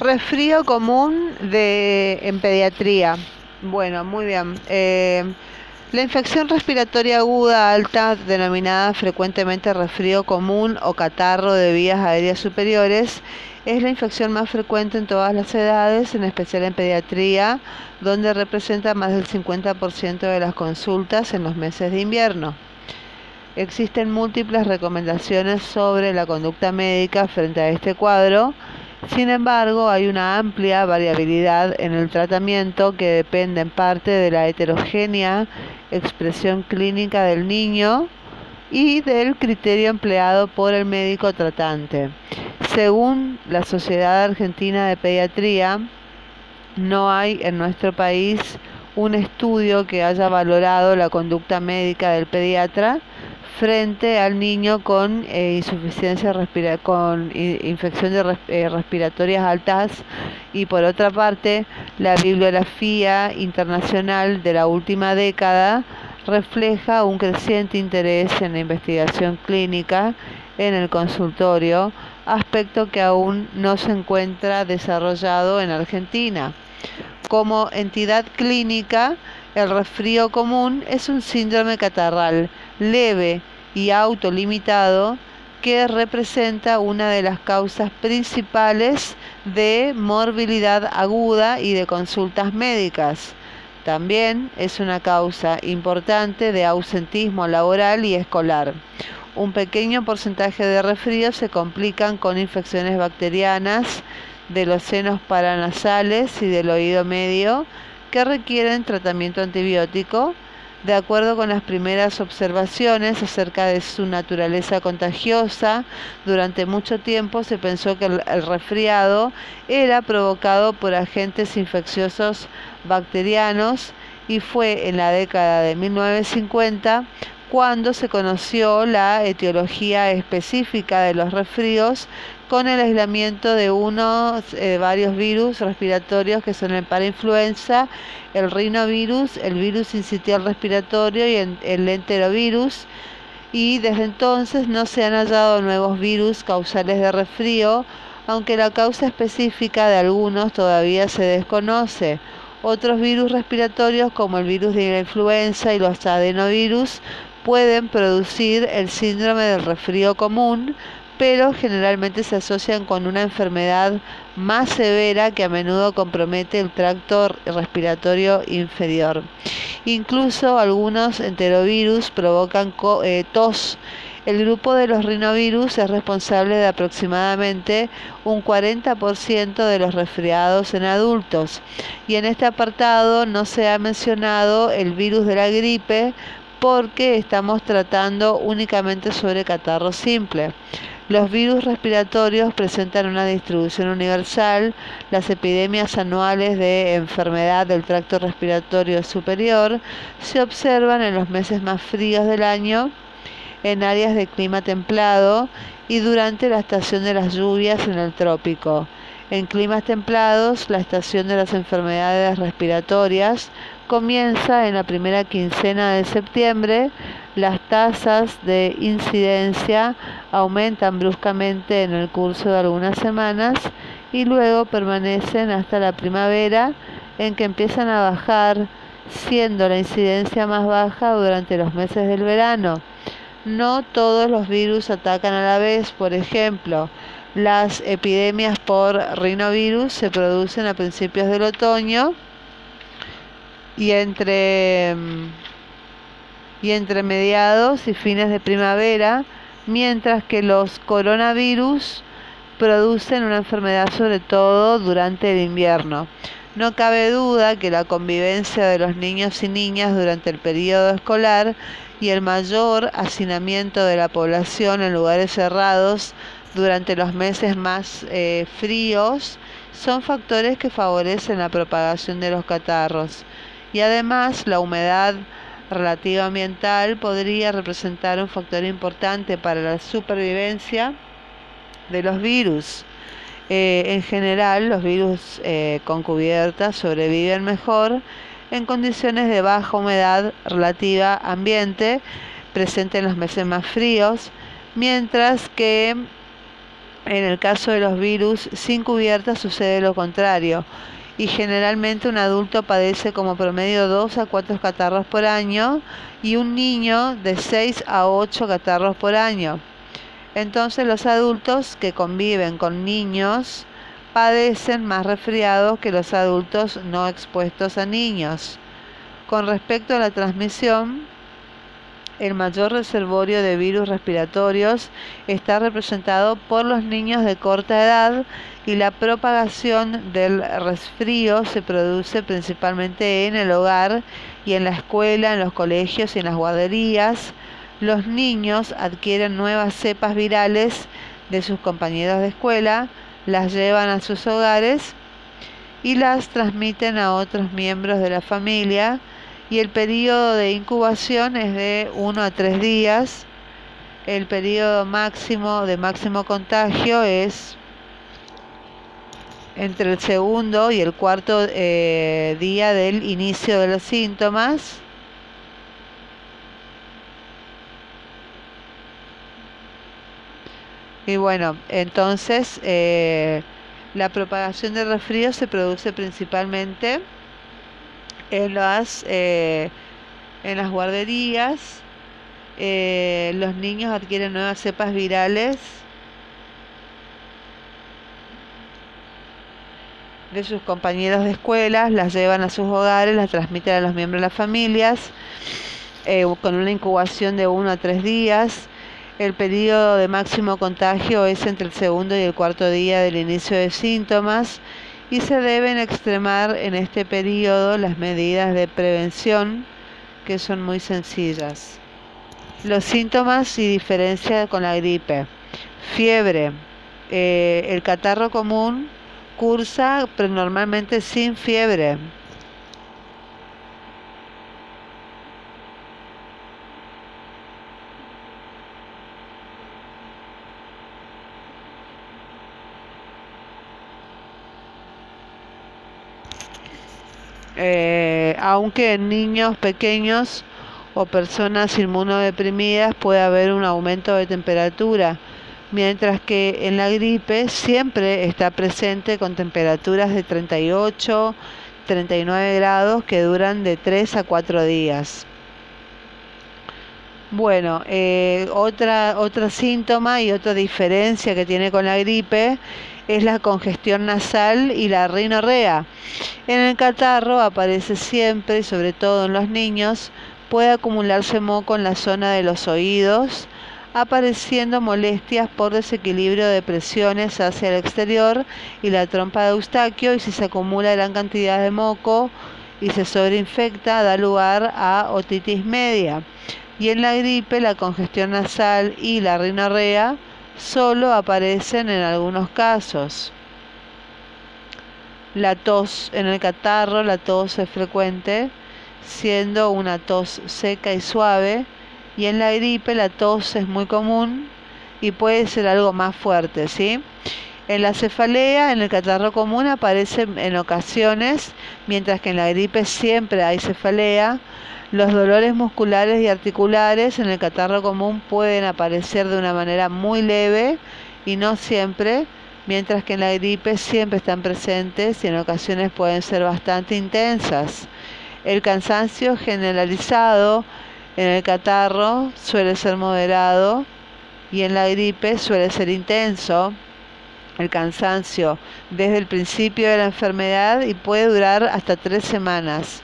Resfrío común de, en pediatría. Bueno, muy bien. Eh, la infección respiratoria aguda alta, denominada frecuentemente resfrío común o catarro de vías aéreas superiores, es la infección más frecuente en todas las edades, en especial en pediatría, donde representa más del 50% de las consultas en los meses de invierno. Existen múltiples recomendaciones sobre la conducta médica frente a este cuadro sin embargo, hay una amplia variabilidad en el tratamiento que depende en parte de la heterogénea expresión clínica del niño y del criterio empleado por el médico tratante. Según la Sociedad Argentina de Pediatría, no hay en nuestro país un estudio que haya valorado la conducta médica del pediatra frente al niño con eh, insuficiencia respira con infecciones eh, respiratorias altas y por otra parte la bibliografía internacional de la última década refleja un creciente interés en la investigación clínica en el consultorio, aspecto que aún no se encuentra desarrollado en Argentina. Como entidad clínica, el resfrío común es un síndrome catarral leve y autolimitado que representa una de las causas principales de morbilidad aguda y de consultas médicas. También es una causa importante de ausentismo laboral y escolar. Un pequeño porcentaje de resfríos se complican con infecciones bacterianas de los senos paranasales y del oído medio que requieren tratamiento antibiótico de acuerdo con las primeras observaciones acerca de su naturaleza contagiosa, durante mucho tiempo se pensó que el, resfriado era provocado por agentes infecciosos bacterianos y fue en la década de 1950 cuando se conoció la etiología específica de los resfríos con el aislamiento de unos eh, varios virus respiratorios que son el parainfluenza, el rinovirus, el virus incitial respiratorio y el, enterovirus. Y desde entonces no se han hallado nuevos virus causales de resfrío, aunque la causa específica de algunos todavía se desconoce. Otros virus respiratorios como el virus de la influenza y los adenovirus pueden producir el síndrome del resfrío común, pero generalmente se asocian con una enfermedad más severa que a menudo compromete el tracto respiratorio inferior. Incluso algunos enterovirus provocan eh, tos. El grupo de los rinovirus es responsable de aproximadamente un 40% de los resfriados en adultos. Y en este apartado no se ha mencionado el virus de la gripe porque estamos tratando únicamente sobre catarro simple. Los virus respiratorios presentan una distribución universal. Las epidemias anuales de enfermedad del tracto respiratorio superior se observan en los meses más fríos del año, en áreas de clima templado y durante la estación de las lluvias en el trópico. En climas templados, la estación de las enfermedades respiratorias comienza en la primera quincena de septiembre las tasas de incidencia aumentan bruscamente en el curso de algunas semanas y luego permanecen hasta la primavera en que empiezan a bajar, siendo la incidencia más baja durante los meses del verano. No todos los virus atacan a la vez, por ejemplo, las epidemias por rinovirus se producen a principios del otoño y entre y entre mediados y fines de primavera, mientras que los coronavirus producen una enfermedad sobre todo durante el invierno. No cabe duda que la convivencia de los niños y niñas durante el periodo escolar y el mayor hacinamiento de la población en lugares cerrados durante los meses más eh, fríos son factores que favorecen la propagación de los catarros. Y además la humedad relativa ambiental podría representar un factor importante para la supervivencia de los virus. Eh, en general, los virus eh, con cubierta sobreviven mejor en condiciones de baja humedad relativa ambiente presente en los meses más fríos, mientras que En el caso de los virus sin cubierta sucede lo contrario y generalmente un adulto padece como promedio 2 a 4 catarros por año y un niño de 6 a 8 catarros por año. Entonces los adultos que conviven con niños padecen más resfriados que los adultos no expuestos a niños. Con respecto a la transmisión, el mayor reservorio de virus respiratorios está representado por los niños de corta edad y la propagación del resfrío se produce principalmente en el hogar y en la escuela, en los colegios y en las guarderías. Los niños adquieren nuevas cepas virales de sus compañeros de escuela, las llevan a sus hogares y las transmiten a otros miembros de la familia y el periodo de incubación es de 1 a 3 días. El periodo máximo de máximo contagio es entre el segundo y el cuarto eh, día del inicio de los síntomas. Y bueno, entonces eh, la propagación del resfrío se produce principalmente en las, eh, en las guarderías. Eh, los niños adquieren nuevas cepas virales de sus compañeros de escuelas, las llevan a sus hogares, las transmiten a los miembros de las familias, eh, con una incubación de uno a tres días. El periodo de máximo contagio es entre el segundo y el cuarto día del inicio de síntomas y se deben extremar en este periodo las medidas de prevención que son muy sencillas. Los síntomas y diferencia con la gripe. Fiebre. Eh, el catarro común cursa pero normalmente sin fiebre. Eh, aunque en niños pequeños o personas inmunodeprimidas puede haber un aumento de temperatura, mientras que en la gripe siempre está presente con temperaturas de 38, 39 grados que duran de 3 a 4 días. Bueno, eh, otra, otro síntoma y otra diferencia que tiene con la gripe es la congestión nasal y la rinorrea. En el catarro aparece siempre, sobre todo en los niños, puede acumularse moco en la zona de los oídos, apareciendo molestias por desequilibrio de presiones hacia el exterior y la trompa de Eustaquio y si se acumula gran cantidad de moco y se sobreinfecta da lugar a otitis media. Y en la gripe la congestión nasal y la rinorrea solo aparecen en algunos casos. La tos en el catarro, la tos es frecuente, siendo una tos seca y suave, y en la gripe la tos es muy común y puede ser algo más fuerte, ¿sí? En la cefalea, en el catarro común aparece en ocasiones, mientras que en la gripe siempre hay cefalea. Los dolores musculares y articulares en el catarro común pueden aparecer de una manera muy leve y no siempre, mientras que en la gripe siempre están presentes y en ocasiones pueden ser bastante intensas. El cansancio generalizado en el catarro suele ser moderado y en la gripe suele ser intenso. El cansancio desde el principio de la enfermedad y puede durar hasta tres semanas.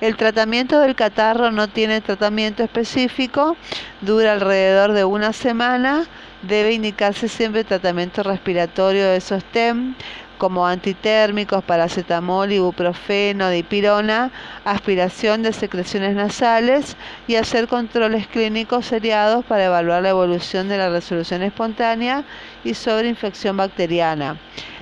El tratamiento del catarro no tiene tratamiento específico, dura alrededor de una semana, debe indicarse siempre tratamiento respiratorio de sostén como antitérmicos, paracetamol, ibuprofeno, dipirona, aspiración de secreciones nasales y hacer controles clínicos seriados para evaluar la evolución de la resolución espontánea y sobre infección bacteriana.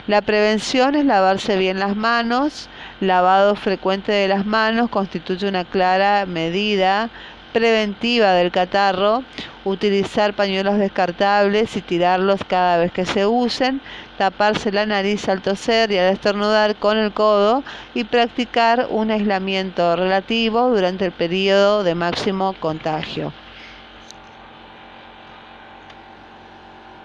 La prevención es lavarse bien las manos, lavado frecuente de las manos constituye una clara medida preventiva del catarro, utilizar pañuelos descartables y tirarlos cada vez que se usen, taparse la nariz al toser y al estornudar con el codo y practicar un aislamiento relativo durante el periodo de máximo contagio.